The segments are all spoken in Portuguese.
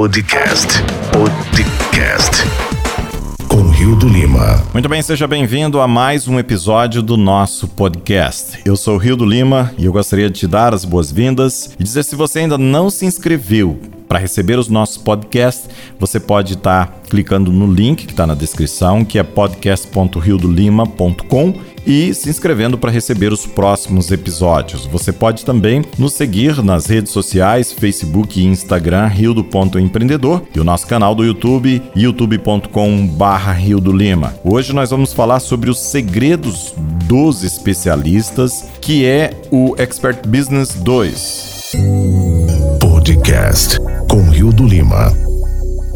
Podcast. Podcast. Com Rio do Lima. Muito bem, seja bem-vindo a mais um episódio do nosso podcast. Eu sou Rio do Lima e eu gostaria de te dar as boas-vindas e dizer se você ainda não se inscreveu para receber os nossos podcasts, você pode estar tá clicando no link que está na descrição, que é podcast.riodolima.com e se inscrevendo para receber os próximos episódios. Você pode também nos seguir nas redes sociais, Facebook e Instagram, Rio do Ponto Empreendedor, e o nosso canal do YouTube, youtube.com/barra Rio do Lima. Hoje nós vamos falar sobre os segredos dos especialistas, que é o Expert Business 2. Podcast com Rio do Lima.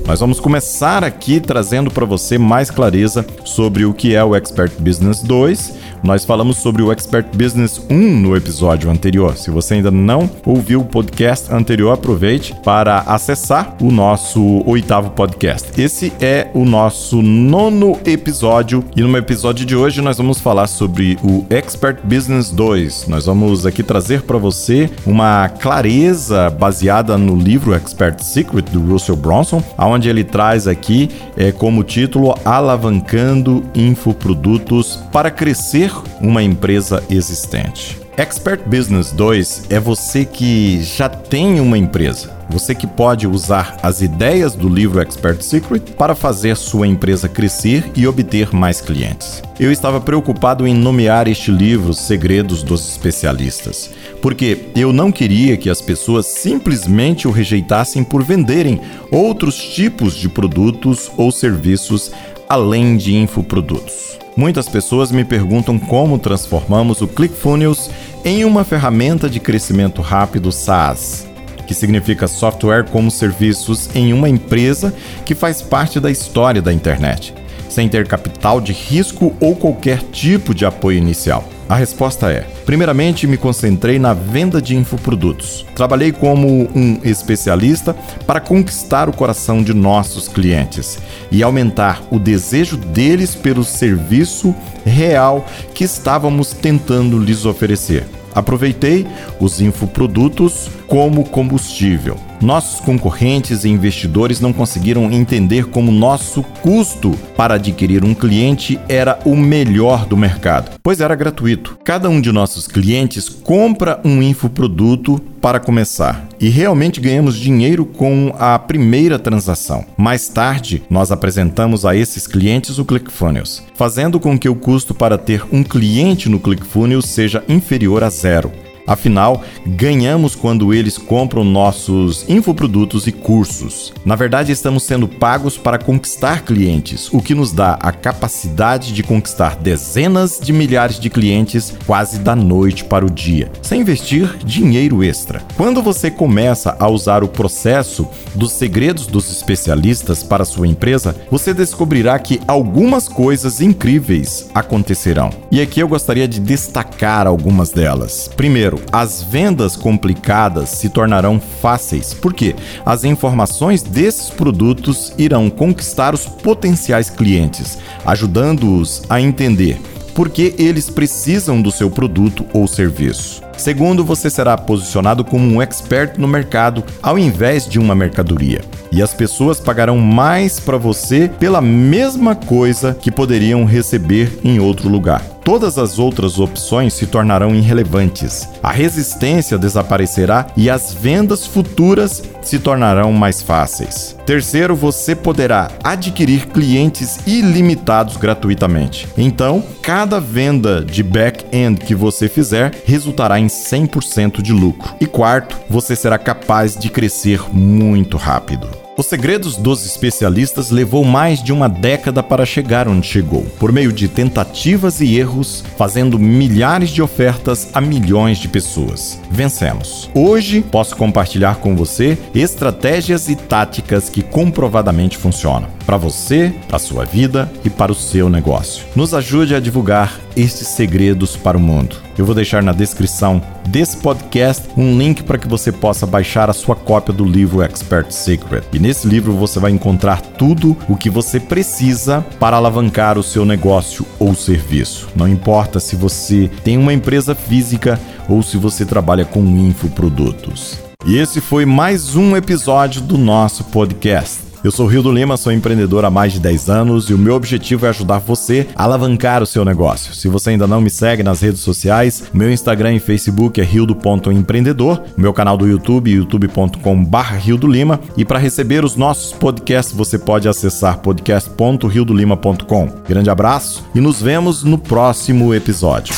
Nós vamos começar aqui trazendo para você mais clareza sobre o que é o Expert Business 2 nós falamos sobre o Expert Business 1 no episódio anterior. Se você ainda não ouviu o podcast anterior, aproveite para acessar o nosso oitavo podcast. Esse é o nosso nono episódio e no episódio de hoje nós vamos falar sobre o Expert Business 2. Nós vamos aqui trazer para você uma clareza baseada no livro Expert Secret do Russell Bronson, onde ele traz aqui é, como título Alavancando Infoprodutos para crescer uma empresa existente. Expert Business 2 é você que já tem uma empresa. Você que pode usar as ideias do livro Expert Secret para fazer sua empresa crescer e obter mais clientes. Eu estava preocupado em nomear este livro Segredos dos Especialistas, porque eu não queria que as pessoas simplesmente o rejeitassem por venderem outros tipos de produtos ou serviços além de infoprodutos. Muitas pessoas me perguntam como transformamos o ClickFunnels em uma ferramenta de crescimento rápido SaaS, que significa software como serviços em uma empresa que faz parte da história da internet, sem ter capital de risco ou qualquer tipo de apoio inicial. A resposta é: primeiramente, me concentrei na venda de infoprodutos. Trabalhei como um especialista para conquistar o coração de nossos clientes e aumentar o desejo deles pelo serviço real que estávamos tentando lhes oferecer. Aproveitei os infoprodutos como combustível. Nossos concorrentes e investidores não conseguiram entender como nosso custo para adquirir um cliente era o melhor do mercado, pois era gratuito. Cada um de nossos clientes compra um infoproduto para começar e realmente ganhamos dinheiro com a primeira transação. Mais tarde, nós apresentamos a esses clientes o ClickFunnels, fazendo com que o custo para ter um cliente no ClickFunnels seja inferior a zero. Afinal, ganhamos quando eles compram nossos infoprodutos e cursos. Na verdade, estamos sendo pagos para conquistar clientes, o que nos dá a capacidade de conquistar dezenas de milhares de clientes quase da noite para o dia, sem investir dinheiro extra. Quando você começa a usar o processo dos segredos dos especialistas para sua empresa, você descobrirá que algumas coisas incríveis acontecerão. E aqui eu gostaria de destacar algumas delas. Primeiro, Primeiro, as vendas complicadas se tornarão fáceis, porque as informações desses produtos irão conquistar os potenciais clientes, ajudando-os a entender por que eles precisam do seu produto ou serviço. Segundo, você será posicionado como um expert no mercado ao invés de uma mercadoria. E as pessoas pagarão mais para você pela mesma coisa que poderiam receber em outro lugar. Todas as outras opções se tornarão irrelevantes. A resistência desaparecerá e as vendas futuras se tornarão mais fáceis. Terceiro, você poderá adquirir clientes ilimitados gratuitamente. Então, cada venda de back-end que você fizer resultará em 100% de lucro. E quarto, você será capaz de crescer muito rápido. Os segredos dos especialistas levou mais de uma década para chegar onde chegou, por meio de tentativas e erros, fazendo milhares de ofertas a milhões de pessoas. Vencemos. Hoje posso compartilhar com você estratégias e táticas que comprovadamente funcionam para você, para sua vida e para o seu negócio. Nos ajude a divulgar estes segredos para o mundo. Eu vou deixar na descrição desse podcast um link para que você possa baixar a sua cópia do livro Expert Secret. E nesse livro você vai encontrar tudo o que você precisa para alavancar o seu negócio ou serviço. Não importa se você tem uma empresa física ou se você trabalha com infoprodutos. E esse foi mais um episódio do nosso podcast. Eu sou Rio do Lima, sou empreendedor há mais de 10 anos e o meu objetivo é ajudar você a alavancar o seu negócio. Se você ainda não me segue nas redes sociais, meu Instagram e Facebook é rildo.empreendedor, meu canal do YouTube youtube.com.br Rio do Lima e para receber os nossos podcasts você pode acessar podcast.riodolima.com. Grande abraço e nos vemos no próximo episódio.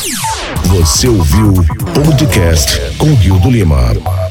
Você ouviu o podcast com Rio do Lima.